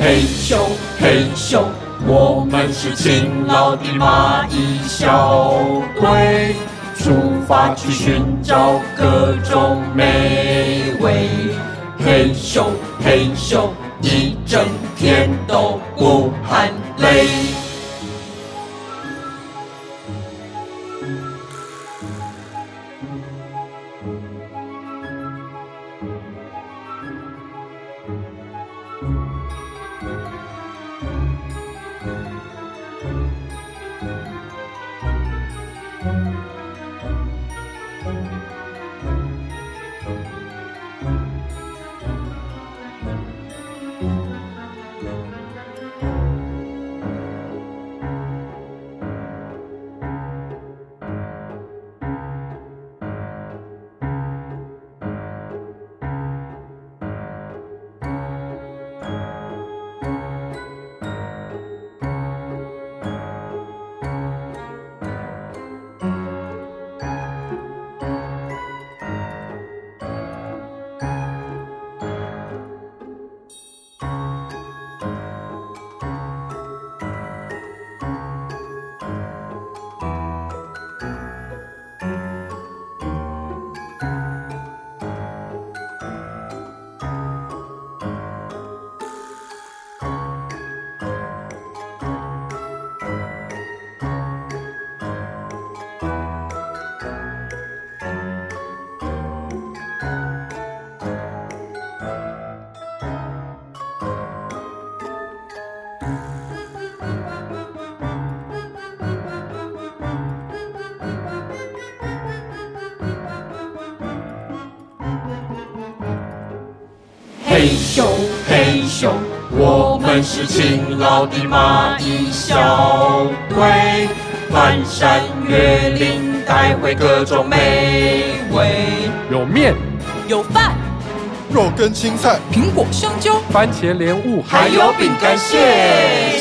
嘿咻嘿咻，我们是勤劳的蚂蚁小队，出发去寻找各种美味。嘿咻嘿咻，一整天都不喊累。嘿咻嘿咻，我们是勤劳的蚂蚁小队，翻山越岭带回各种美味。有面，有饭，肉跟青菜，苹果香蕉，番茄莲雾，还有饼干，谢谢。